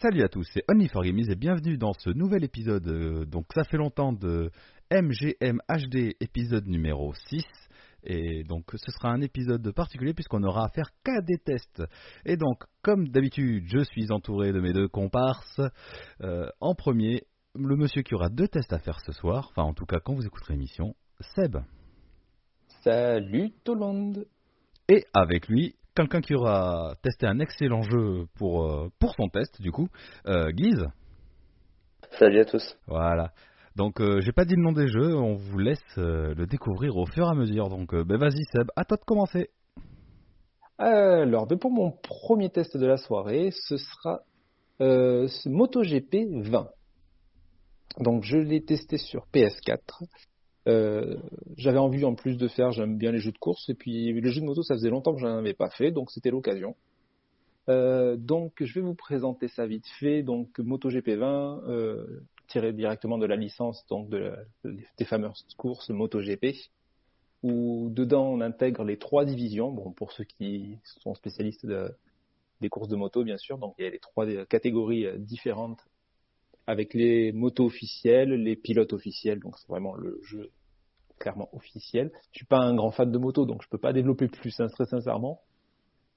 Salut à tous, c'est Only4Gamies et bienvenue dans ce nouvel épisode. euh, donc ça fait longtemps de MGM HD épisode numéro 6. Et donc ce sera un épisode particulier puisqu'on aura à faire qu'à des tests. Et donc comme d'habitude je suis entouré de mes deux comparses. Euh, en premier, le monsieur qui aura deux tests à faire ce soir, enfin en tout cas quand vous écouterez l'émission, Seb. Salut tout le monde Et avec lui, quelqu'un qui aura testé un excellent jeu pour, euh, pour son test du coup, euh, Guise. Salut à tous. Voilà. Donc euh, j'ai pas dit le nom des jeux, on vous laisse euh, le découvrir au fur et à mesure. Donc euh, ben vas-y Seb, à toi de commencer. Alors, ben, pour mon premier test de la soirée, ce sera euh, ce MotoGP 20. Donc, je l'ai testé sur PS4. Euh, J'avais envie en plus de faire, j'aime bien les jeux de course, et puis les jeux de moto, ça faisait longtemps que je n'en avais pas fait, donc c'était l'occasion. Euh, donc, je vais vous présenter ça vite fait. Donc, MotoGP 20, euh, tiré directement de la licence donc des fameuses courses MotoGP où dedans on intègre les trois divisions. Bon, pour ceux qui sont spécialistes de- des courses de moto, bien sûr, donc il y a les trois catégories différentes avec les motos officielles, les pilotes officiels, donc c'est vraiment le jeu clairement officiel. Je suis pas un grand fan de moto, donc je peux pas développer plus, hein, très sincèrement.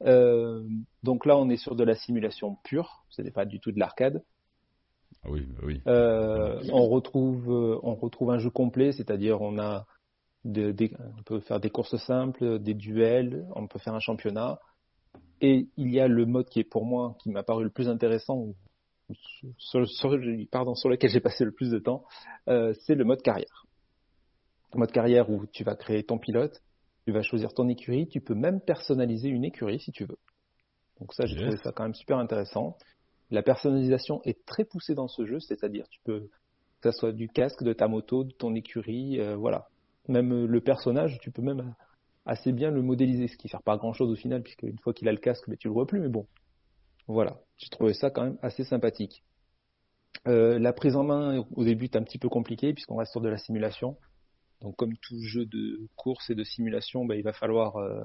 Euh, donc là, on est sur de la simulation pure, ce n'est pas du tout de l'arcade. Ah Oui, oui. Euh, on retrouve, euh, on retrouve un jeu complet, c'est-à-dire on a de- des- on peut faire des courses simples, des duels, on peut faire un championnat. Et il y a le mode qui est pour moi, qui m'a paru le plus intéressant, sur, sur- pardon, sur lequel j'ai passé le plus de temps, euh, c'est le mode carrière. Le mode carrière où tu vas créer ton pilote, tu vas choisir ton écurie, tu peux même personnaliser une écurie si tu veux. Donc ça, j'ai Yes. trouvé ça quand même super intéressant. La personnalisation est très poussée dans ce jeu, c'est-à-dire tu peux que ça soit du casque, de ta moto, de ton écurie, euh, voilà. Même euh, le personnage, tu peux même assez bien le modéliser, ce qui ne sert pas grand-chose au final, puisque une fois qu'il a le casque, mais tu le vois plus, mais bon. Voilà, j'ai trouvé ça quand même assez sympathique. Euh, la prise en main, au début, est un petit peu compliqué, puisqu'on reste sur de la simulation. Donc comme tout jeu de course et de simulation, bah, il va falloir euh,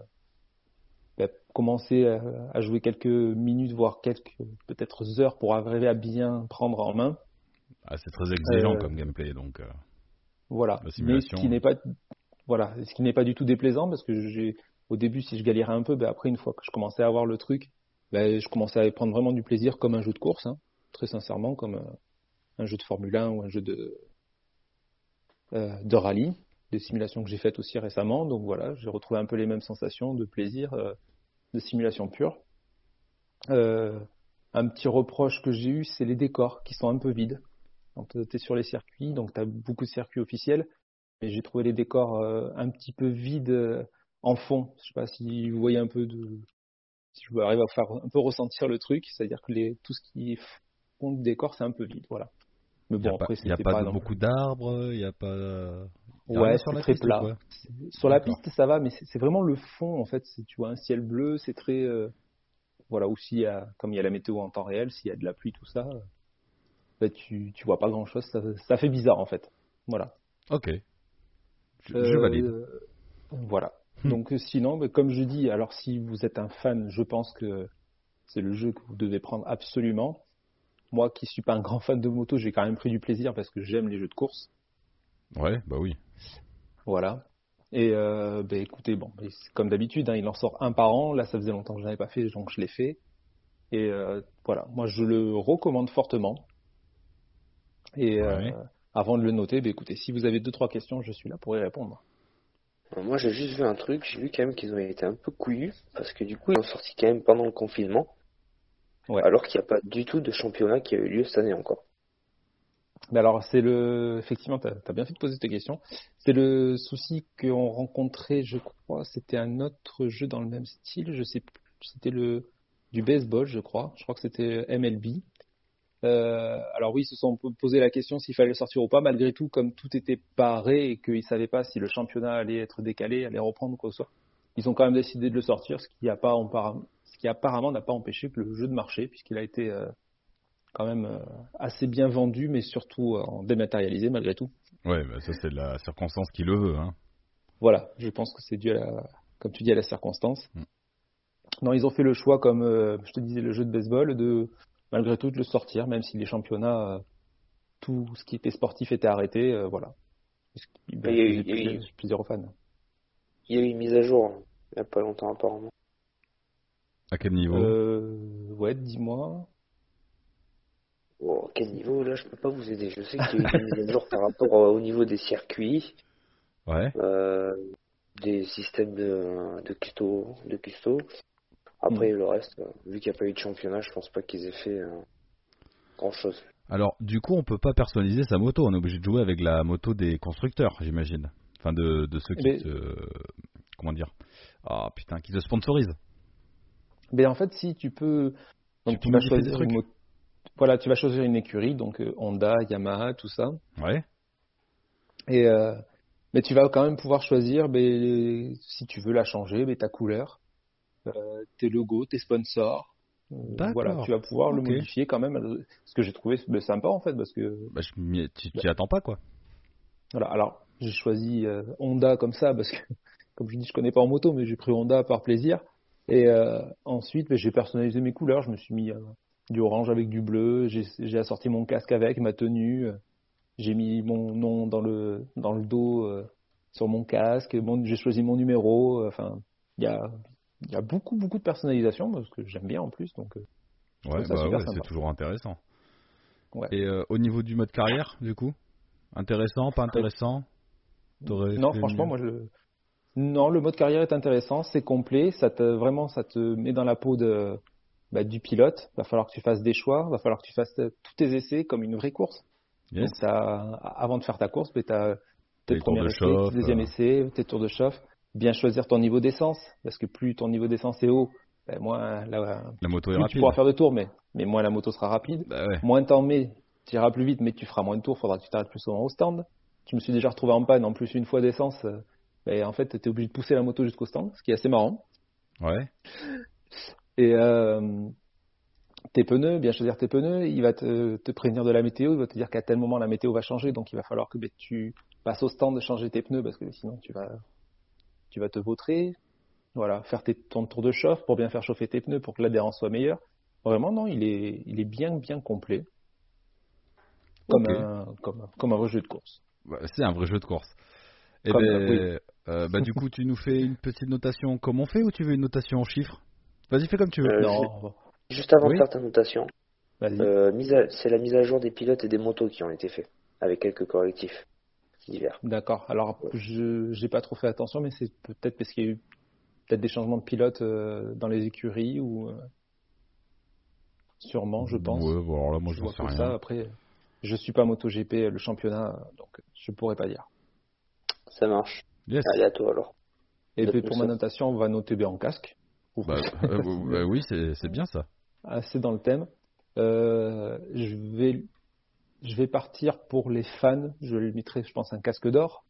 bah, commencer à, à jouer quelques minutes, voire quelques peut-être heures pour arriver à bien prendre en main. Ah, c'est très exigeant Euh, comme gameplay donc. Voilà. La Mais ce simulation. qui n'est pas, voilà, ce qui n'est pas du tout déplaisant parce que j'ai, au début, si je galérais un peu, ben après, une fois que je commençais à avoir le truc, ben, je commençais à prendre vraiment du plaisir comme un jeu de course, hein, très sincèrement, comme euh, un jeu de Formule 1 ou un jeu de, euh, de rallye, des simulations que j'ai faites aussi récemment. Donc voilà, j'ai retrouvé un peu les mêmes sensations de plaisir euh, de simulation pure. Un petit reproche que j'ai eu, c'est les décors qui sont un peu vides. Donc, tu es sur les circuits, donc tu as beaucoup de circuits officiels, mais j'ai trouvé les décors un petit peu vides en fond. Je sais pas si vous voyez un peu de. Si je arrive à faire un peu ressentir le truc, c'est-à-dire que les, tout ce qui est fond du décor, c'est un peu vide, voilà. Mais Il n'y bon, a pas, après, y a c'était pas, beaucoup d'arbres, il n'y a pas. y a Ouais, c'est la très piste plat. Sur la piste, ça va, mais c'est vraiment le fond, en fait. Tu vois un ciel bleu, c'est très. euh, voilà, ou s'il y a, comme il y a la météo en temps réel, s'il y a de la pluie, tout ça, euh, bah, tu, tu vois pas grand-chose. Ça, ça fait bizarre, en fait. Voilà. Ok. Je, je Euh, valide. Voilà. Hmm. Donc euh, sinon, bah, comme je dis, alors si vous êtes un fan, je pense que c'est le jeu que vous devez prendre absolument. Moi qui suis pas un grand fan de moto, j'ai quand même pris du plaisir parce que j'aime les jeux de course. Ouais, bah oui. Voilà. Et euh, bah, écoutez, bon, comme d'habitude, hein, il en sort un par an. Là, ça faisait longtemps que je n'avais pas fait, donc je l'ai fait. Et euh, voilà, moi je le recommande fortement. Et euh, avant de le noter, bah, écoutez, si vous avez deux trois questions, je suis là pour y répondre. Moi, j'ai juste vu un truc, j'ai vu quand même qu'ils ont été un peu couillus, parce que du coup, ils ont sorti quand même pendant le confinement, Ouais. alors qu'il n'y a pas du tout de championnat qui a eu lieu cette année encore. Mais alors, c'est le. Effectivement, tu as, bien fait de poser cette question. C'est le souci qu'on rencontrait, je crois, c'était un autre jeu dans le même style. Je sais plus. C'était le du baseball, je crois. Je crois que c'était MLB. Euh, alors oui, ils se sont posé la question s'il fallait le sortir ou pas. Malgré tout, comme tout était paré et qu'ils savaient pas si le championnat allait être décalé, allait reprendre ou quoi que ce soit, ils ont quand même décidé de le sortir, ce qui, a pas, ce qui apparemment n'a pas empêché que le jeu de marché, puisqu'il a été euh, quand même euh, assez bien vendu, mais surtout en dématérialisé malgré tout. Ouais, bah ça c'est la circonstance qui le veut. Hein. voilà, je pense que c'est dû à la, comme tu dis, à la circonstance. Mm. Non, ils ont fait le choix, comme je te disais, le jeu de baseball, de malgré tout de le sortir, même si les championnats, euh, tout ce qui était sportif était arrêté, euh, voilà. Ben, Il y a eu- faisait il y a eu- plaisir- plaisir aux fans. Il y a eu une mise à jour hein, il n'y a pas longtemps apparemment. À quel niveau? Euh, ouais, dis-moi. Oh, quel niveau? Là je peux pas vous aider. Je sais qu'il y a eu des mises à jour par rapport au au niveau des circuits, Ouais. euh, des systèmes de, de custo, de custo. Après le reste, euh, vu qu'il n'y a pas eu de championnat, je pense pas qu'ils aient fait grand chose. Alors, du coup, on peut pas personnaliser sa moto. On est obligé de jouer avec la moto des constructeurs, j'imagine. Enfin, de, de ceux qui Mais- se. Comment dire? Ah putain, qui se sponsorisent. Mais en fait, si tu peux, donc Tu tu, peux vas choisir une mo- voilà, tu vas choisir une écurie, donc euh, Honda, Yamaha, tout ça. Ouais. Et euh, mais tu vas quand même pouvoir choisir, ben, si tu veux la changer, ben, ta couleur, euh, tes logos, tes sponsors. Euh, D'accord. voilà, tu vas pouvoir le modifier quand même. euh, Ce que j'ai trouvé sympa en fait, parce que Bah, je tu t'y attends pas, quoi. voilà. Alors j'ai choisi euh, Honda comme ça parce que, comme je dis, je connais pas en moto, mais j'ai pris Honda par plaisir. Et euh, ensuite, ben, j'ai personnalisé mes couleurs. Je me suis mis euh, du orange avec du bleu. J'ai assorti mon casque avec ma tenue. euh, J'ai mis mon nom dans le dans le dos euh, sur mon casque. Bon, j'ai choisi mon numéro. euh, Enfin, il y a il y a beaucoup beaucoup de personnalisation parce que j'aime bien en plus. Donc euh, Ouais, bah ouais, c'est toujours intéressant. Ouais. Et euh, au niveau du mode carrière, du coup? Intéressant, pas intéressant? Non, franchement, moi je. Non, le mode carrière est intéressant, c'est complet, ça te vraiment ça te met dans la peau de bah, du pilote. Va falloir que tu fasses des choix, va falloir que tu fasses euh, tous tes essais comme une vraie course. Yes. Donc ça, avant de faire ta course, bah, tu as Tes premiers essais, tes deuxième euh. essais, tes tours de chauffe. Bien choisir ton niveau d'essence, parce que plus ton niveau d'essence est haut, bah, moins la, La moto est plus tu rapide. pourras faire de tours, mais, mais moins la moto sera rapide. Bah ouais. Moins t'en mets, tu iras plus vite, mais tu feras moins de tours, faudra que tu t'arrêtes plus souvent au stand. Je me suis déjà retrouvé en panne en plus une fois d'essence. euh, ben, en fait, tu es obligé de pousser la moto jusqu'au stand, ce qui est assez marrant. Ouais. Et euh, tes pneus, bien choisir tes pneus, il va te, te prévenir de la météo, il va te dire qu'à tel moment la météo va changer, donc il va falloir que ben, tu passes au stand de changer tes pneus parce que sinon tu vas, tu vas te vautrer. Voilà, faire tes, ton tour de chauffe pour bien faire chauffer tes pneus pour que l'adhérence soit meilleure. Vraiment, non, il est, il est bien, bien complet. Comme, un, comme, un- comme un vrai jeu de course. Bah, c'est un vrai jeu de course. Et Comme, ben, euh, euh, bah, du coup, tu nous fais une petite notation comme on fait ou tu veux une notation en chiffres? Vas-y, fais comme tu veux. Euh, non, Juste avant Oui. de faire ta notation, euh, c'est la mise à jour des pilotes et des motos qui ont été faits, avec quelques correctifs divers. D'accord. Alors, je j'ai pas trop fait attention, mais c'est peut-être parce qu'il y a eu peut-être des changements de pilote euh, dans les écuries ou euh, sûrement, je pense. Ouais, bon, alors là, moi, Je j'en vois sais rien. ça. Après, je suis pas MotoGP, le championnat, donc je pourrais pas dire. Ça marche. Yes. Allez à toi alors. Et puis, pour ma notation, on va noter bien en casque. Bah, euh, bah oui, c'est c'est bien ça. Assez dans le thème. Euh, je vais je vais partir pour les fans. Je lui mettrai, je pense, un casque d'or.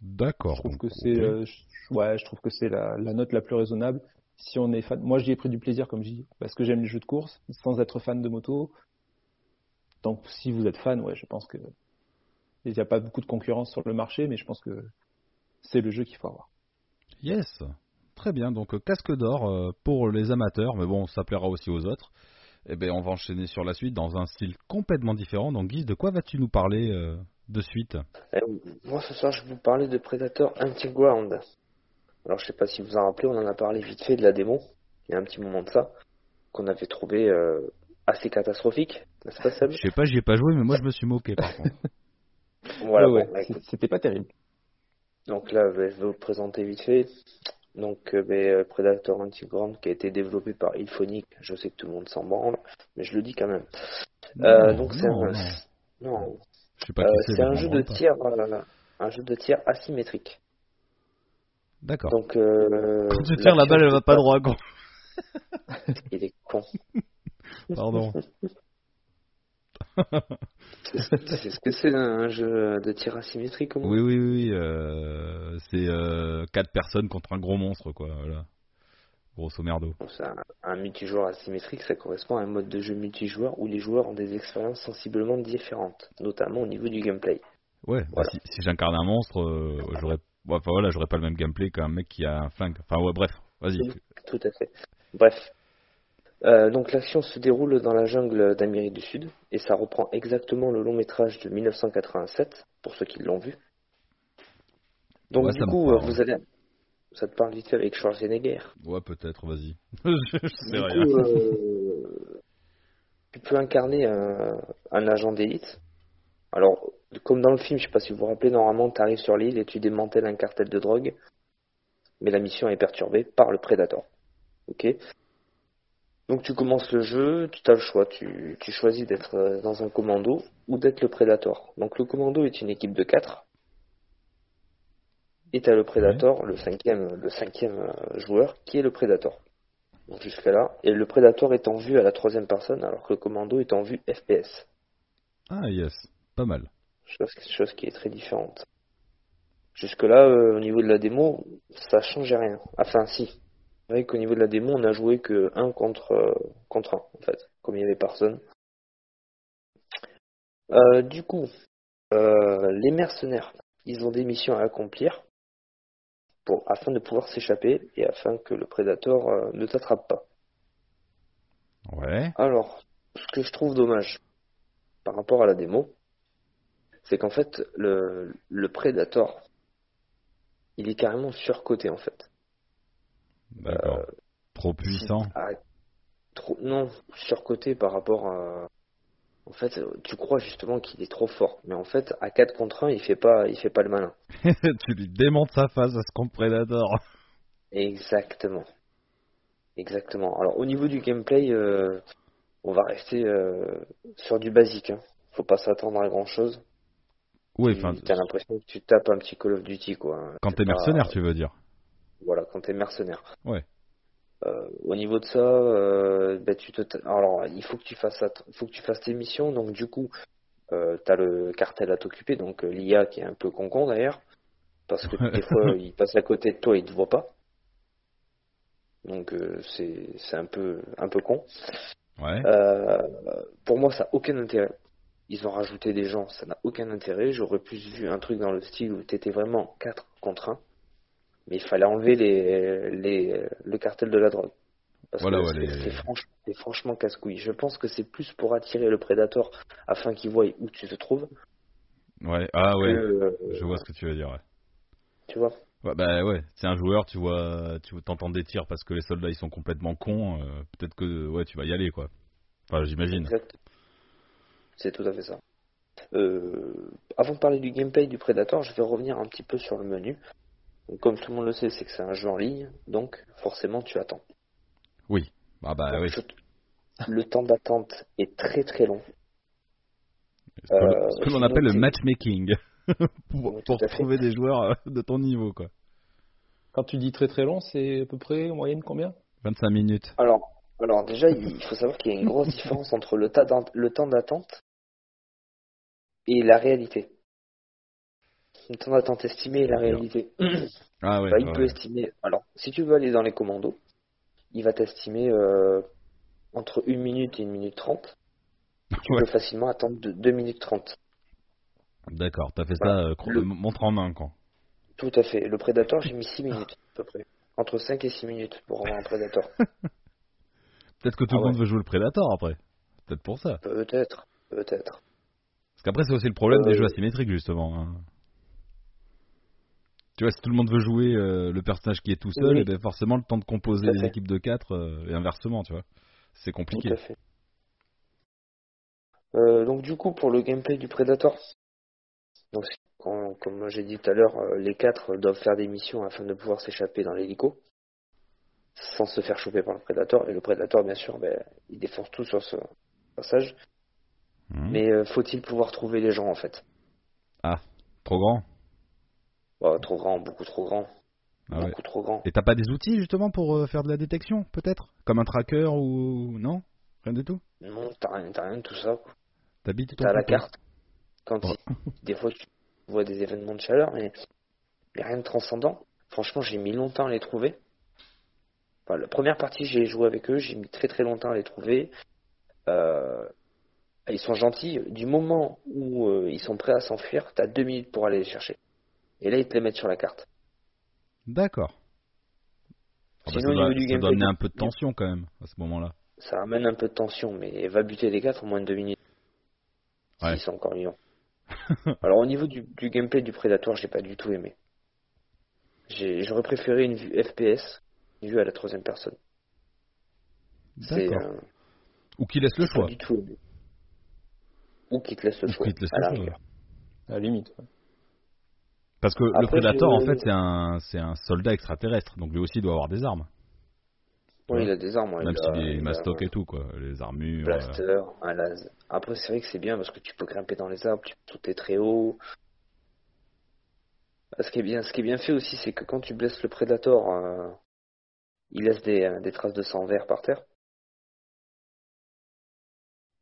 D'accord. Je trouve que c'est, euh, ouais, je trouve que c'est la, la note la plus raisonnable. Si on est fan, moi j'y ai pris du plaisir, comme je dis, parce que j'aime les jeux de course, sans être fan de moto. Donc si vous êtes fan, ouais, je pense que il n'y a pas beaucoup de concurrence sur le marché, mais je pense que c'est le jeu qu'il faut avoir. Yes. Très bien. Donc, euh, casque d'or euh, pour les amateurs, mais bon, ça plaira aussi aux autres. Et ben, on va enchaîner sur la suite dans un style complètement différent. Donc, Guise, de quoi vas-tu nous parler euh, de suite? Euh, moi ce soir je vais vous parler de Predator Anti-Ground. Alors je sais pas si vous en rappelez, on en a parlé vite fait de la démo, il y a un petit moment de ça, qu'on avait trouvé euh, assez catastrophique, n'est-ce pas Je sais pas, j'y ai pas joué, mais moi, je me suis moqué par contre. Voilà, Ouais, bon, ouais, bah, c'était pas terrible. donc là je vais vous le présenter vite fait. Donc euh, euh, Predator Anti-Ground qui a été développé par Ilphonic, je sais que tout le monde s'en branle, mais je le dis quand même. Euh, Non, donc c'est un... non. non, Je sais pas euh, qui c'est. un je jeu de tir, euh, un jeu de tir asymétrique. D'accord. Donc euh, Quand tu tires la balle, elle va pas droit, gros. Il est con. Pardon. C'est ce que c'est un jeu de tir asymétrique Oui, oui, oui. euh, c'est euh, quatre personnes contre un gros monstre, quoi. Voilà. Grosso merdo. Bon, un, un multijoueur asymétrique, ça correspond à un mode de jeu multijoueur où les joueurs ont des expériences sensiblement différentes, notamment au niveau du gameplay. Ouais, bah, si, si j'incarne un monstre, euh, j'aurais enfin voilà, j'aurais pas le même gameplay qu'un mec qui a un flingue. Enfin ouais, bref, vas-y. Tout à fait. Bref. Euh, donc l'action se déroule dans la jungle d'Amérique du Sud et ça reprend exactement le long métrage de 1987 pour ceux qui l'ont vu. Donc Ouais, du coup, euh, vous allez, ça te parle vite fait avec Schwarzenegger. Ouais, peut-être, vas-y. je je sais Du rien. coup, euh, tu peux incarner un, un agent d'élite. Alors, comme dans le film, je sais pas si vous vous rappelez, normalement, tu arrives sur l'île et tu démantèles un cartel de drogue, mais la mission est perturbée par le Predator. Ok? Donc tu commences le jeu, tu as le choix, tu, tu choisis d'être euh, dans un commando ou d'être le Predator. Donc le commando est une équipe de 4. Et tu as le Predator, le cinquième, le cinquième euh, joueur, qui est le Predator. Donc jusqu'à là. Et le Predator est en vue à la troisième personne, alors que le commando est en vue FPS. Ah yes, pas mal. Chose, chose qui est très différente. Jusque-là, euh, au niveau de la démo, ça changeait rien. Enfin, si. Vrai qu'au niveau de la démo, on a joué que 1 contre, euh, contre 1, en fait, comme il n'y avait personne. Euh, du coup, euh, les mercenaires, ils ont des missions à accomplir pour, afin de pouvoir s'échapper et afin que le prédateur euh, ne t'attrape pas. Ouais. Alors, ce que je trouve dommage par rapport à la démo, c'est qu'en fait, le, le Predator, il est carrément surcoté en fait. D'accord. Euh, Trop puissant. Trop, non, surcoté par rapport à. En fait, tu crois justement qu'il est trop fort, mais en fait, à 4 contre 1, il fait pas, il fait pas le malin. tu lui démontes sa face à ce compte Predator. Exactement. Exactement. Alors, au niveau du gameplay, euh, on va rester euh, sur du basique. Hein. Faut pas s'attendre à grand chose. Oui, enfin, T'as l'impression que tu tapes un petit Call of Duty, quoi. quand t'es pas- mercenaire, tu veux dire. Quand t'es mercenaire. Ouais. Euh, au niveau de ça, euh, ben, tu te, alors il faut que tu fasses, att- faut que tu fasses tes missions. Donc du coup, euh, t'as le cartel à t'occuper, donc euh, l'IA qui est un peu con-con d'ailleurs, parce que des fois il passe à côté de toi, il te voit pas. Donc euh, c'est c'est un peu un peu con. Ouais. Pour moi, ça n'a aucun intérêt. Ils ont rajouté des gens, ça n'a aucun intérêt. J'aurais plus vu un truc dans le style où t'étais vraiment 4 contre 1. Mais il fallait enlever les, les, le cartel de la drogue. Parce Voilà, que ouais, c'est les- franch- franchement casse-couille. Je pense que c'est plus pour attirer le prédateur afin qu'il voie où tu te trouves. Ouais. Ah ouais. que, euh, Je vois ce que tu veux dire. Ouais. Tu vois Ouais, bah ouais, c'est un joueur, tu vois, tu t'entends des tirs parce que les soldats ils sont complètement cons. euh, Peut-être que ouais, tu vas y aller quoi. Enfin, j'imagine. Exact. C'est tout à fait ça. Euh, avant de parler du gameplay du Predator, je vais revenir un petit peu sur le menu. Donc, comme tout le monde le sait, c'est que c'est un jeu en ligne, donc forcément tu attends. Oui. Ah bah Donc, oui. je- Le temps d'attente est très très long. Ce que, euh, ce que l'on j'ai appelle le matchmaking. pour Oui, trouver des joueurs euh, de ton niveau quoi. Quand tu dis très très long, c'est à peu près en moyenne combien? 25 minutes. Alors, alors déjà, il faut savoir qu'il y a une grosse différence entre le, le temps d'attente et la réalité. D'attente estimé et la réalité. Ah ouais. Bah, il ouais, peut estimer. Alors, si tu veux aller dans les commandos, il va t'estimer euh, entre 1 minute et 1 minute 30. Tu Ouais. peux facilement attendre de 2 minutes 30. D'accord, t'as fait ça Voilà. euh, Le- montre en main quoi. Tout à fait. Le Predator, j'ai mis 6 minutes à peu près. Entre 5 et 6 minutes pour avoir un Predator. Peut-être que tout Ah le monde ouais. veut jouer le Predator après. Peut-être pour ça. Peut-être, peut-être. Parce qu'après, c'est aussi le problème des Euh, jeux asymétriques, justement. hein. Tu vois, si tout le monde veut jouer euh, le personnage qui est tout seul, Oui. et ben forcément, le temps de composer les équipes de 4 et inversement, tu vois. C'est compliqué. Tout à fait. Euh, donc du coup, pour le gameplay du Predator, donc, c'est- quand- comme j'ai dit tout à l'heure, euh, les quatre doivent faire des missions afin de pouvoir s'échapper dans l'hélico, sans se faire choper par le Predator. Et le Predator, bien sûr, ben, il défonce tout sur ce passage. Mhm. Mais euh, faut-il pouvoir trouver les gens, en fait? Trop grand. Bah, Trop grand, beaucoup trop grand. Ah ouais. beaucoup trop grand. Et t'as pas des outils, justement, pour euh, faire de la détection, peut-être? Comme un tracker ou... Non? Rien du tout? Non, t'as rien, t'as rien de tout ça. T'habites T'as la carte. Quand il- des fois tu vois des événements de chaleur, mais, mais rien de transcendant. Franchement, j'ai mis longtemps à les trouver. Enfin, la première partie, j'ai joué avec eux, j'ai mis très très longtemps à les trouver. Euh, ils sont gentils. Du moment où euh, ils sont prêts à s'enfuir, t'as deux minutes pour aller les chercher. Et là, ils te les mettent sur la carte. D'accord. Ah bah, Sinon, ça au doit, niveau du ça doit amener un peu de tension quand même à ce moment-là. Ça amène un peu de tension, mais va buter les 4 en moins de 2 minutes. Ouais. S'ils sont encore vivants. Alors au niveau du, du gameplay du Predator, j'ai pas du tout aimé. J'ai- J'aurais préféré une vue FPS, une vue à la troisième personne. D'accord. euh, Ou qui laisse le pas choix. du tout aimé. Ou qui te laisse le Ou choix. qui te laisse à la le choix. À la limite. ouais. Parce que le Predator, en fait, c'est un, c'est un soldat extraterrestre, donc lui aussi doit avoir des armes. Oui, il a des armes. Même il s'il est mastoc et tout, quoi. Les armures. euh, blaster, un laser. Après, c'est vrai que c'est bien parce que tu peux grimper dans les arbres, tu peux sauter très haut. Ce qui est bien, ce qui est bien fait aussi, c'est que quand tu blesses le Predator, euh, il laisse des, euh, des traces de sang vert par terre.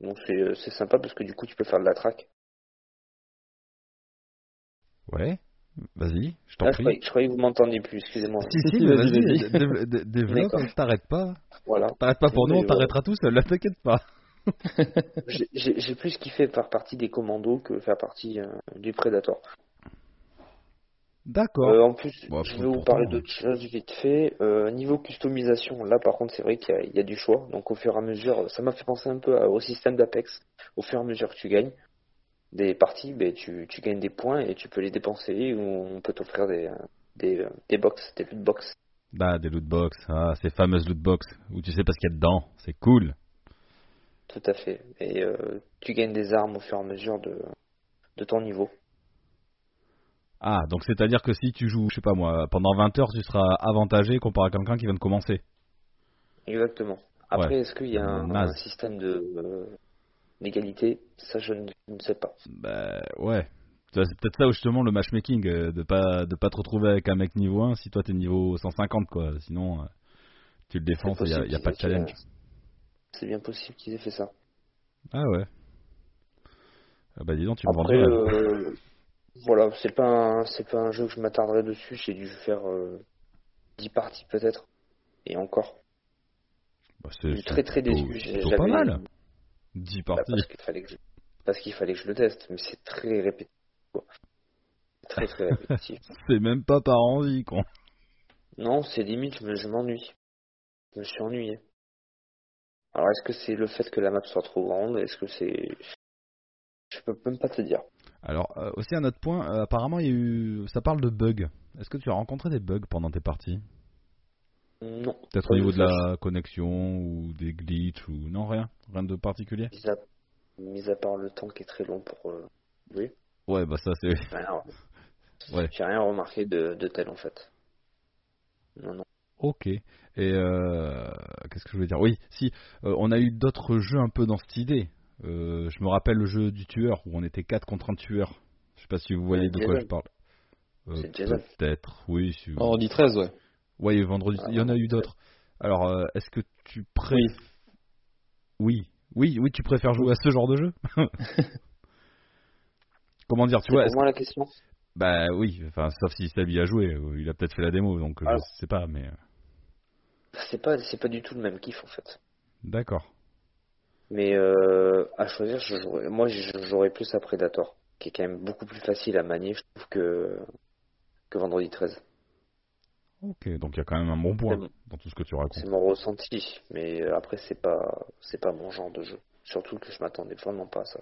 Donc euh, c'est sympa parce que du coup tu peux faire de la traque. Ouais. Vas-y, je t'en je prie. croyais, je croyais que vous m'entendiez plus, excusez-moi. Si, si, vas-y, vas-y, vas-y. dé- dé- dé- développe, D'accord. t'arrêtes pas. Voilà. T'arrêtes pas pour nous, on t'arrêtera tout seul, là, t'inquiète pas. J'ai- plus kiffé faire partie des commandos que faire partie euh, du Predator. D'accord. Euh, en plus, Bon, je vais vous parler hein. d'autres choses vite fait. Euh, niveau customisation, là par contre, c'est vrai qu'il y, a- il y a du choix. Donc au fur et à mesure, ça m'a fait penser un peu à- au système d'Apex. Au fur et à mesure que tu gagnes des parties, ben, tu, tu gagnes des points et tu peux les dépenser ou on peut t'offrir des, euh, des, euh, des box, des loot box. Bah, des loot box, ah, ces fameuses loot box, où tu sais pas ce qu'il y a dedans, c'est cool. Tout à fait. Et euh, tu gagnes des armes au fur et à mesure de, de ton niveau. Ah, donc c'est à dire que si tu joues, je sais pas moi, pendant 20 heures, tu seras avantagé comparé à quelqu'un qui vient de commencer. Exactement. Après, Ouais. est-ce qu'il y a un, système de d'égalité Ça, je ne, je ne sais pas. Bah, ouais. C'est peut-être ça justement le matchmaking, euh, de pas de pas te retrouver avec un mec niveau 1 si toi t'es niveau 150 quoi. Sinon, euh, tu le défends, il y a, pas de challenge. C'est bien possible qu'ils aient fait ça. Ah ouais. Ah bah dis donc, tu me Après, vendrais. euh, voilà, c'est pas un, c'est pas un jeu que je m'attarderai dessus. J'ai dû faire euh, 10 parties peut-être, et encore. Bah, Je c'est suis très très déçu. Plutôt pas j'avais- mal. 10 bah, parties. parce qu'il fallait que je, parce qu'il fallait que je le teste, mais c'est très répétitif. quoi. Très très répétitif. C'est même pas par envie, con. non, c'est limite, je me- je m'ennuie. Je me suis ennuyé. Alors, est-ce que c'est le fait que la map soit trop grande? Est-ce que c'est. Je peux même pas te dire. Alors, euh, aussi un autre point, euh, apparemment, il y a eu. Ça parle de bugs. Est-ce que tu as rencontré des bugs pendant tes parties? Non. Peut-être au niveau de la connexion ou des glitches ou. Non, rien Rien de particulier Mis à, mis à part le temps qui est très long pour euh, jouer, Ouais, bah ça, c'est. Ouais. j'ai rien remarqué de, de tel en fait. Non, non. Ok. Et euh, qu'est-ce que je voulais dire? Oui, si, euh, on a eu d'autres jeux un peu dans cette idée. Euh, je me rappelle le jeu du tueur où on était 4 contre un tueur. Je sais pas si vous voyez de quoi je parle. Euh. Peut-être, oui. Si... Vendredi 13, ouais. Ouais, vendredi, Ah, il y en a eu ouais. d'autres. Alors, euh, est-ce que tu préfères. Oui. Oui. oui, oui, tu préfères jouer à ce genre de jeu Comment dire, tu C'est vois est-ce- moi la question Bah oui, enfin, sauf si Seb y a joué. euh, Il a peut-être fait la démo, donc euh, Alors. je sais pas, mais. euh, C'est pas, c'est pas du tout le même kiff en fait. D'accord. Mais euh, à choisir, je moi je jouerais plus à Predator, qui est quand même beaucoup plus facile à manier, je trouve, que, que Vendredi 13. Ok, donc il y a quand même un bon point bon. dans tout ce que tu racontes. C'est mon ressenti, mais après c'est pas, c'est pas mon genre de jeu. Surtout que je m'attendais vraiment pas à ça.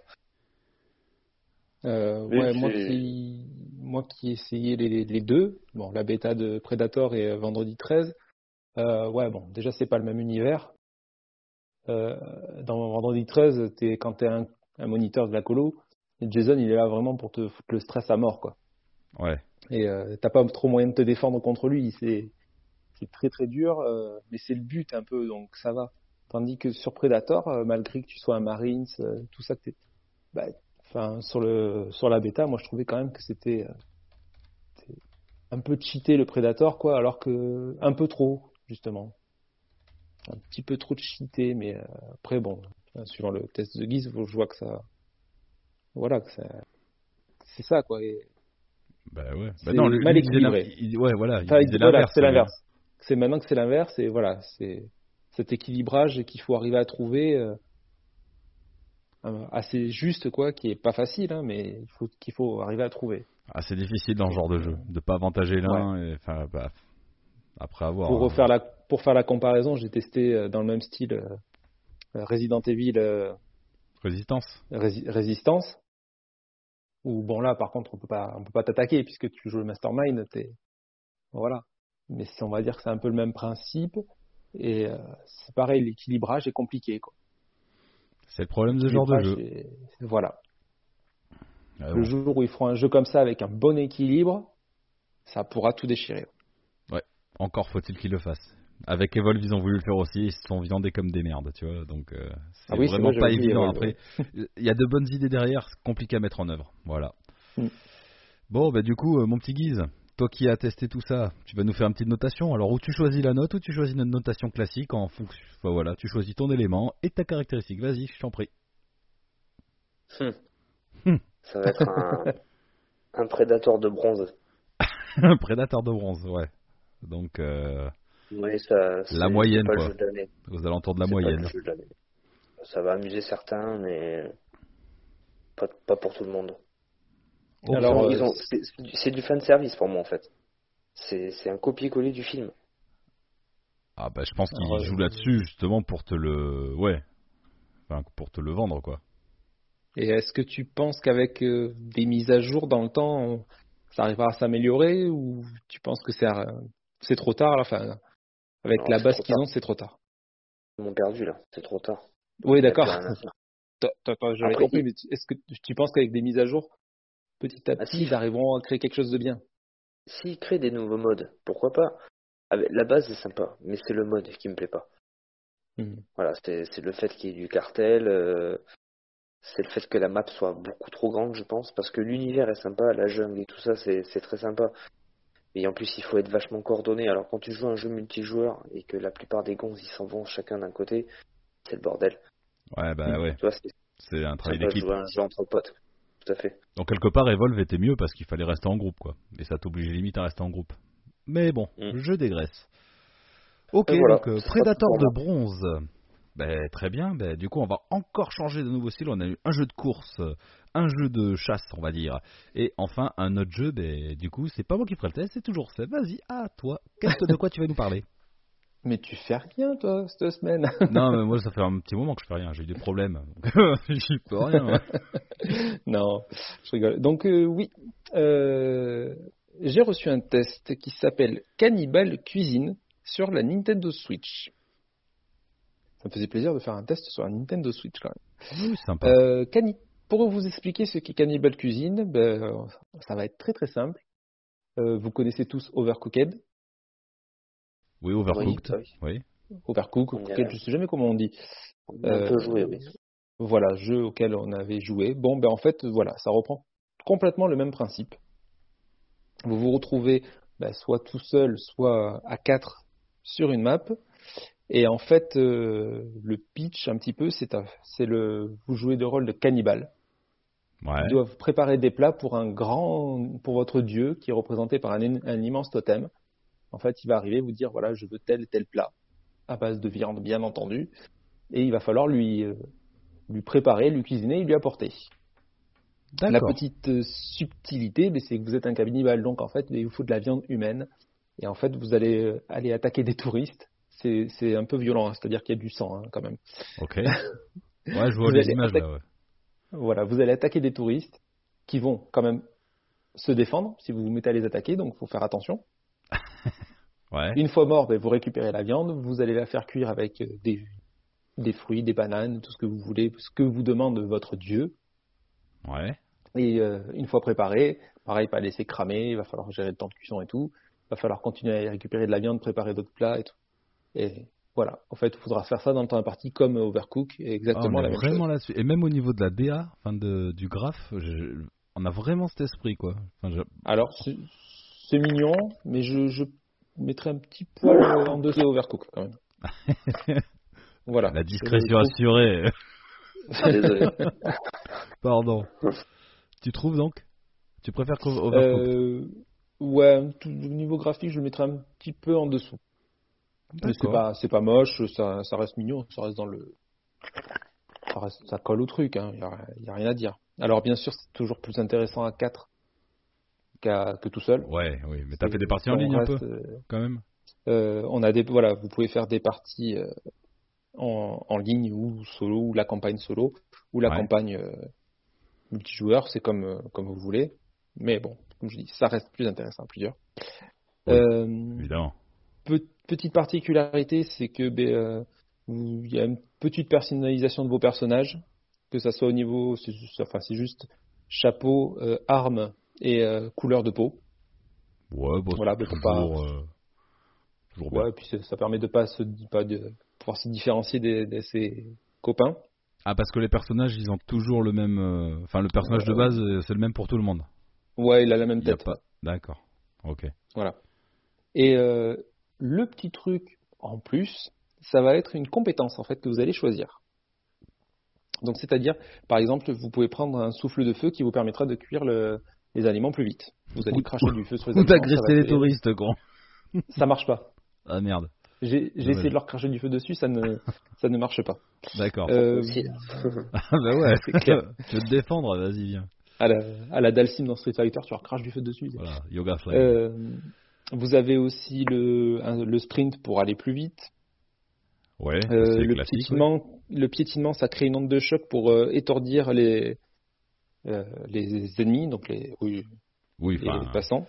Euh, ouais, moi qui, moi qui ai essayé les, les deux, bon, la bêta de Predator et euh, Vendredi 13, euh, ouais, bon, déjà c'est pas le même univers. Euh, dans Vendredi 13, t'es, quand t'es un, un moniteur de la colo, Jason il est là vraiment pour te foutre le stress à mort, quoi. Ouais. Et euh, t'as pas trop moyen de te défendre contre lui, c'est, très très dur, euh, mais c'est le but un peu, donc ça va. Tandis que sur Predator, euh, malgré que tu sois un Marines, tout ça, t'es, bah, sur le sur la bêta, moi je trouvais quand même que c'était un peu cheaté le Predator, quoi, alors que un peu trop justement, un petit peu trop cheaté, mais après bon, euh, suivant le test de Guise, je vois que ça, voilà, que c'est ça quoi. Bah ouais. Bah non, mal équilibré. l'in- il- ouais, voilà, il Enfin, disait voilà, l'inverse. c'est l'inverse. C'est maintenant que c'est l'inverse, et voilà, c'est cet équilibrage qu'il faut arriver à trouver euh, euh, assez juste, quoi, qui est pas facile, hein, mais il faut qu'il faut arriver à trouver. Ah, c'est difficile dans ce genre de jeu, de pas avantager l'un. et- Enfin, bah, Après avoir. Pour, refaire la, pour faire la comparaison, j'ai testé euh, dans le même style euh, Resident Evil euh, Résistance. Rési- Résistance. Où bon là, par contre, on peut pas, on peut pas t'attaquer puisque tu joues le mastermind. T'es, voilà. Mais on va dire que c'est un peu le même principe. Et euh, c'est pareil, l'équilibrage est compliqué. Quoi. C'est le problème de ce genre de jeu. Est- Voilà. Ah Le bon. jour où ils feront un jeu comme ça avec un bon équilibre, ça pourra tout déchirer. Encore faut-il qu'ils le fassent. Avec Evolve, ils ont voulu le faire aussi, ils se sont viandés comme des merdes, tu vois. Donc, euh, c'est Ah oui, vraiment vrai, pas évident. Après, il y a de bonnes idées derrière, c'est compliqué à mettre en œuvre. Voilà. Mm. Bon, bah du coup, euh, mon petit Guise, toi qui as testé tout ça, tu vas nous faire une petite notation. Alors, où tu choisis la note, ou tu choisis notre notation classique en fonction. Enfin, voilà, tu choisis ton élément et ta caractéristique. Vas-y, je t'en prie. Hmm. Hmm. Ça va être un, un prédateur de bronze. Un prédateur de bronze, ouais. Donc, euh, Oui, ça. c'est- moyenne, pas quoi. Le jeu de aux alentours de la moyenne. Ça va amuser certains, mais pas, pas pour tout le monde. Oh, Alors, Ils ont- euh, c'est- du- fan service pour moi en fait. C'est c'est un copier-coller du film. Ah bah je pense qu'il Alors, joue euh, là-dessus justement pour te le ouais enfin pour te le vendre quoi. Et est-ce que tu penses qu'avec euh, des mises à jour dans le temps, ça arrivera à s'améliorer ou tu penses que c'est euh, c'est trop tard là, enfin, avec Non, la base qu'ils ont, c'est trop tard. Ils m'ont perdu là, c'est trop tard. Oui, d'accord. J'avais compris, mais tu- est-ce que tu penses qu'avec des mises à jour, petit à Ah, petit, ils arriveront à créer quelque chose de bien? S'ils créent des nouveaux modes, pourquoi pas? La base est sympa, mais c'est le mode qui me plaît pas. Hmm. Voilà, c'est le fait qu'il y ait du cartel, euh, c'est le fait que la map soit beaucoup trop grande, je pense, parce que l'univers est sympa, la jungle et tout ça, c'est très sympa. Et en plus, il faut être vachement coordonné. Alors, quand tu joues un jeu multijoueur et que la plupart des gonzes ils s'en vont chacun d'un côté, c'est le bordel. Ouais bah ouais Tu vois, c'est un travail d'équipe. un jeu entre potes. Tout à fait. Donc quelque part Evolve était mieux parce qu'il fallait rester en groupe quoi et ça t'obligeait limite à rester en groupe. Mais bon, Mm. je dégraisse. Ok voilà, donc euh, Prédateur de bronze. Ben, très bien, ben, du coup on va encore changer de nouveau style. On a eu un jeu de course, euh, un jeu de chasse on va dire, et enfin un autre jeu. Ben, du coup c'est pas moi qui ferai le test, c'est toujours ça. Vas-y, à toi. Qu'est-ce que de quoi tu vas nous parler? Mais tu fais rien, toi, cette semaine. Non, mais moi ça fait un petit moment que je fais rien. J'ai eu des problèmes, j'y peux rien. non, je rigole. Donc, euh, oui, euh, j'ai reçu un test qui s'appelle Cannibal Cuisine sur la Nintendo Switch. Ça me faisait plaisir de faire un test sur la Nintendo Switch quand même. Oui, sympa. Euh, Cani- Pour vous expliquer ce qu'est Cannibal Cuisine, ben, euh, ça va être très très simple. Euh, vous connaissez tous Overcooked, Oui, Overcooked. Oui, Oui. Overcooked, je sais jamais comment on dit. On Euh, joué, oui. Voilà, jeu auquel on avait joué. Bon, ben en fait, voilà, ça reprend complètement le même principe. Vous vous retrouvez ben, soit tout seul, soit à quatre sur une map. Et en fait, euh, le pitch, un petit peu, c'est le, vous jouez le rôle de cannibale. Ouais. Ils doivent préparer des plats pour un grand, pour votre dieu, qui est représenté par un, un immense totem. En fait, il va arriver vous dire, voilà, je veux tel tel plat, à base de viande, bien entendu, et il va falloir lui, euh, lui préparer, lui cuisiner et lui apporter. La petite euh, subtilité, c'est que vous êtes un cannibale, donc en fait, il vous faut de la viande humaine, et en fait, vous allez aller attaquer des touristes. C'est un peu violent, hein, c'est-à-dire qu'il y a du sang hein, quand même. Ok. Ouais, je vois les images attaquer- là. Ouais. Voilà, vous allez attaquer des touristes qui vont quand même se défendre si vous vous mettez à les attaquer, donc il faut faire attention. Ouais. Une fois mort, ben, vous récupérez la viande, vous allez la faire cuire avec euh, des, des fruits, des bananes, tout ce que vous voulez, ce que vous demande votre dieu. Ouais. Et euh, une fois préparé, pareil, pas laisser cramer, il va falloir gérer le temps de cuisson et tout. Il va falloir continuer à récupérer de la viande, préparer d'autres plats et tout. Et voilà, en fait, il faudra faire ça dans le temps imparti comme Overcook, et Ah, exactement on est la même vraiment chose. là-dessus. Et même au niveau de la DA, enfin de, du graphe, je- on a vraiment cet esprit quoi. Enfin, je- Alors, c'est c'est mignon, mais je, je mettrais un petit poil en dessous de Overcook quand même. Voilà. La discrétion assurée. Désolé. Pardon. tu trouves donc? Tu préfères Overcooked Euh, ouais, tout- au niveau graphique, je le mettrais un petit peu en dessous. C'est pas, c'est pas moche, ça, ça reste mignon, ça reste dans le, ça, reste- ça colle au truc, hein, y a, rien à dire. Alors bien sûr, c'est toujours plus intéressant à 4 qu'à, que tout seul. Ouais, oui, mais t'as fait des parties en ligne un peu euh, quand même Euh, on a des, voilà, vous pouvez faire des parties euh, en, en ligne ou solo, ou la campagne solo, ou la Ouais. campagne multijoueur, c'est comme, comme vous voulez. Mais bon, comme je dis, ça reste plus intéressant à plusieurs. Oui. Évidemment. Pe- petite particularité, c'est que ben, euh, il y a une petite personnalisation de vos personnages, que ça soit au niveau, c'est juste- enfin c'est juste chapeau, euh, arme et euh, couleur de peau. Ouais, bon, Voilà, c'est mais faut pas- toujours, euh, toujours bien. Ouais, et puis ça permet de pas se, pas de pouvoir se différencier de ses copains. Ah, parce que les personnages, ils ont toujours le même. euh, Enfin, le personnage de base, c'est le même pour tout le monde. Ouais, il a la même Il y a tête. pas. D'accord. Ok. Voilà. Et euh, le petit truc en plus, ça va être une compétence en fait que vous allez choisir. Donc c'est-à-dire, par exemple, vous pouvez prendre un souffle de feu qui vous permettra de cuire le- les aliments plus vite. Vous allez Ou- cracher du feu sur les Ou aliments. ça d'agresser les touristes, con. Ça marche pas. Ah merde. J'ai essayé de leur cracher du feu dessus, ça ne, ça ne marche pas. D'accord. Euh. Ah, bah ouais. clair. tu veux te défendre, vas-y, viens. à la, à la Dalsim dans Street Fighter, tu leur craches du feu dessus. Voilà, yoga flame. Euh, vous avez aussi le, un- le sprint pour aller plus vite. ouais, Euh, le, ouais. piétinement, le piétinement, ça crée une onde de choc pour euh, étourdir les, euh, les ennemis, donc les, oui, Oui, les passants.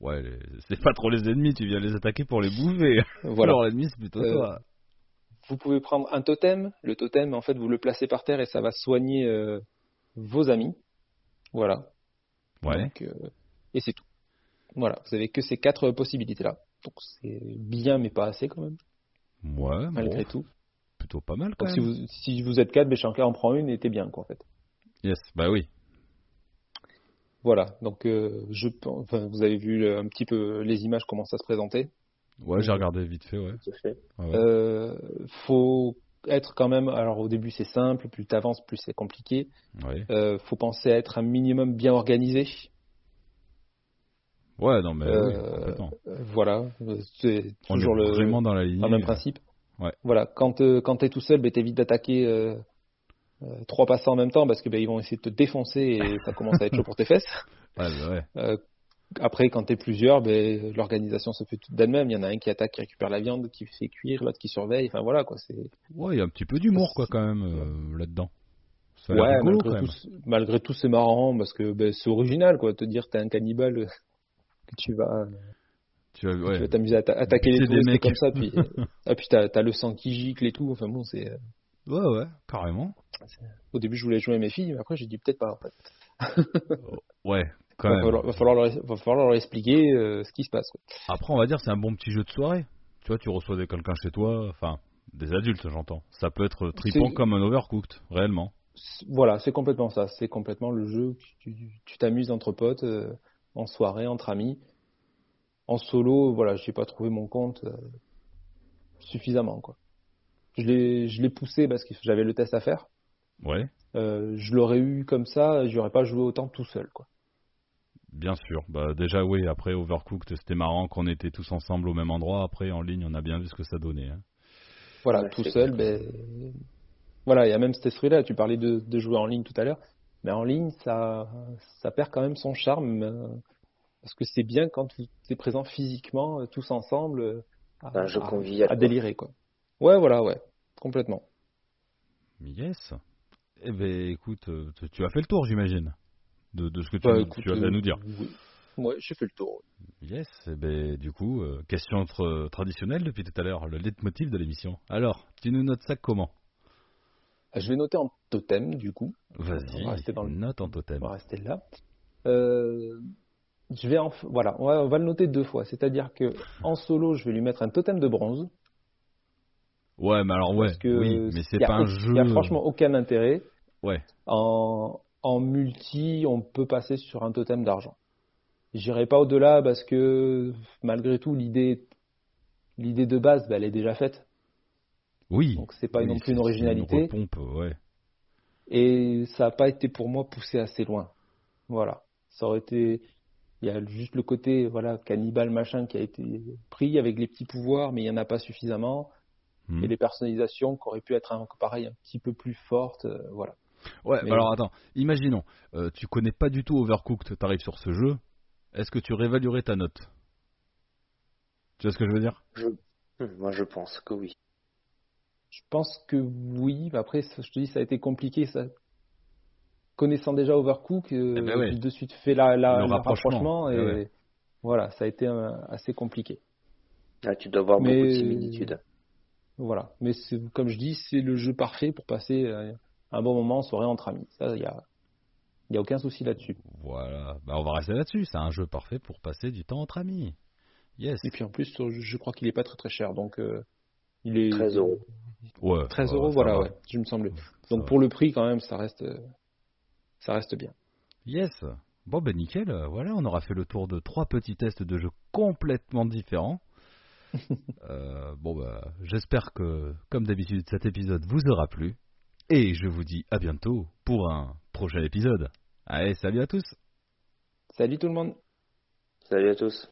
ouais, c'est pas trop les ennemis, tu viens les attaquer pour les bouffer. Voilà. Alors l'ennemi, c'est plutôt Euh, toi. Vous pouvez prendre un totem. Le totem, en fait, vous le placez par terre et ça va soigner euh, vos amis. Voilà. Ouais. Donc, euh, et c'est tout. Voilà. Vous avez que ces quatre possibilités-là. Donc c'est bien, mais pas assez quand même, Ouais, malgré bon, tout. plutôt pas mal quand Donc si même. vous, si vous êtes quatre, chacun en prend une et t'es bien, quoi, en fait. Yes, bah oui. Voilà. Donc euh, je, enfin, vous avez vu un petit peu les images comment ça se présentait. Ouais, j'ai regardé vite fait, ouais. Tout à fait. Ouais, ouais. Euh, faut être quand même. Alors au début c'est simple, plus tu avances, plus c'est compliqué. Ouais. Euh, faut penser à être un minimum bien organisé. Ouais, non, mais Euh. Euh, voilà, Euh, c'est toujours le, vraiment dans la même principe. Ouais. Voilà, quand euh, quand t'es tout seul, ben, t'évites d'attaquer euh, euh, trois passants en même temps parce que ben, ils vont essayer de te défoncer et ça commence à être chaud pour tes fesses. Ouais, bah ouais. Euh, après, quand t'es plusieurs, ben, l'organisation se fait toute d'elle-même. Il y en a un qui attaque, qui récupère la viande, qui fait cuire, l'autre qui surveille. Enfin voilà quoi. C'est Ouais, il y a un petit peu d'humour, quoi, quand même, euh, là-dedans. Ouais, rigolo, malgré tout, malgré tout, c'est marrant parce que ben, c'est original quoi. Te dire t'es un cannibale euh, tu vas Tu vas, tu ouais. vas t'amuser à atta- attaquer les des touristes mecs. comme ça, puis ah, puis t'as le sang qui gicle et tout. Enfin bon, c'est euh, ouais, ouais, carrément. au début je voulais jouer à mes filles, mais après j'ai dit peut-être pas en fait. Ouais, quand Va même. falloir, va falloir leur, va falloir leur expliquer euh, ce qui se passe. quoi. Après, on va dire, c'est un bon petit jeu de soirée. Tu vois, tu reçois des- quelqu'un chez toi, enfin, des adultes, j'entends. Ça peut être tripant comme un overcooked, réellement. Voilà, c'est complètement ça. C'est complètement le jeu. que Tu tu t'amuses entre potes, euh, en soirée, entre amis. En solo, voilà, j'ai pas trouvé mon compte euh, suffisamment quoi. Je l'ai je l'ai poussé parce que j'avais le test à faire. Ouais, Euh, je l'aurais eu comme ça, j'aurais pas joué autant tout seul quoi. bien sûr. Bah, déjà, oui, après Overcooked, c'était marrant qu'on était tous ensemble au même endroit. Après, en ligne, on a bien vu ce que ça donnait. hein. Voilà, Ouais, tout seul, ben voilà, il y a même cet esprit-là. Tu parlais de, de jouer en ligne tout à l'heure, mais en ligne, ça, ça perd quand même son charme euh, parce que c'est bien quand tu es présent physiquement, euh, tous ensemble, euh, à, Un jeu à- convivial, à quoi. délirer quoi. Ouais, voilà, ouais, complètement. Yes. Eh ben, écoute, tu- as fait le tour, j'imagine, de, de ce que tu, Bah, nous- écoute, tu as à nous dire. oui. Ouais, j'ai fait le tour. Yes. Eh ben, du coup, euh, question tr- traditionnelle depuis tout à l'heure, le leitmotiv de l'émission. Alors, tu nous notes ça comment? Je vais noter en totem du coup. On Vas-y, va rester dans le- note en totem. On va rester là. Euh, je vais en, voilà, on va, on va le noter deux fois. C'est-à-dire que en solo, je vais lui mettre un totem de bronze. Ouais, mais alors, ouais, Parce que oui, mais c'est pas un jeu. y a franchement aucun intérêt. Ouais. En, en multi, on peut passer sur un totem d'argent. J'irai pas au-delà parce que malgré tout, l'idée, l'idée de base, bah, elle est déjà faite. Oui. Donc c'est pas Oui, non plus une originalité. repompe, ouais. Et ça n'a pas été pour moi poussé assez loin. Voilà. Ça aurait été. Il y a juste le côté voilà cannibale machin qui a été pris avec les petits pouvoirs, mais il n'y en a pas suffisamment. Hmm. Et les personnalisations qui auraient pu être un, pareil un petit peu plus fortes. euh, voilà. Ouais, Mais- bah alors attends, imaginons, euh, tu connais pas du tout Overcooked, t'arrives sur ce jeu, est-ce que tu réévaluerais ta note? Tu vois ce que je veux dire? Je... Moi, je pense que oui. Je pense que oui. mais Après, ça- je te dis, ça a été compliqué. Ça... Connaissant déjà Overcook, euh, Eh ben ouais. de suite fait la, la- Le le rapprochement, rapprochement et eh ouais. voilà, ça a été euh, assez compliqué. Ah, tu dois avoir Mais- beaucoup de similitudes. Voilà. Mais comme je dis, c'est le jeu parfait pour passer euh, un bon moment en soirée entre amis. Ça, il y a, y a aucun souci là-dessus. Voilà. Bah, on va rester là-dessus. C'est un jeu parfait pour passer du temps entre amis. Yes. Et puis en plus, je crois qu'il est pas très très cher, donc euh, il est 13 euros. 13 euros, voilà, ouais, je me semblais. Donc pour le prix, quand même, ça reste, euh, ça reste bien. Yes. Bon, ben nickel. Voilà, on aura fait le tour de trois petits tests de jeux complètement différents. Euh, bon, bah, j'espère que, comme d'habitude, cet épisode vous aura plu. Et je vous dis à bientôt pour un prochain épisode. Allez, salut à tous. Salut tout le monde. Salut à tous.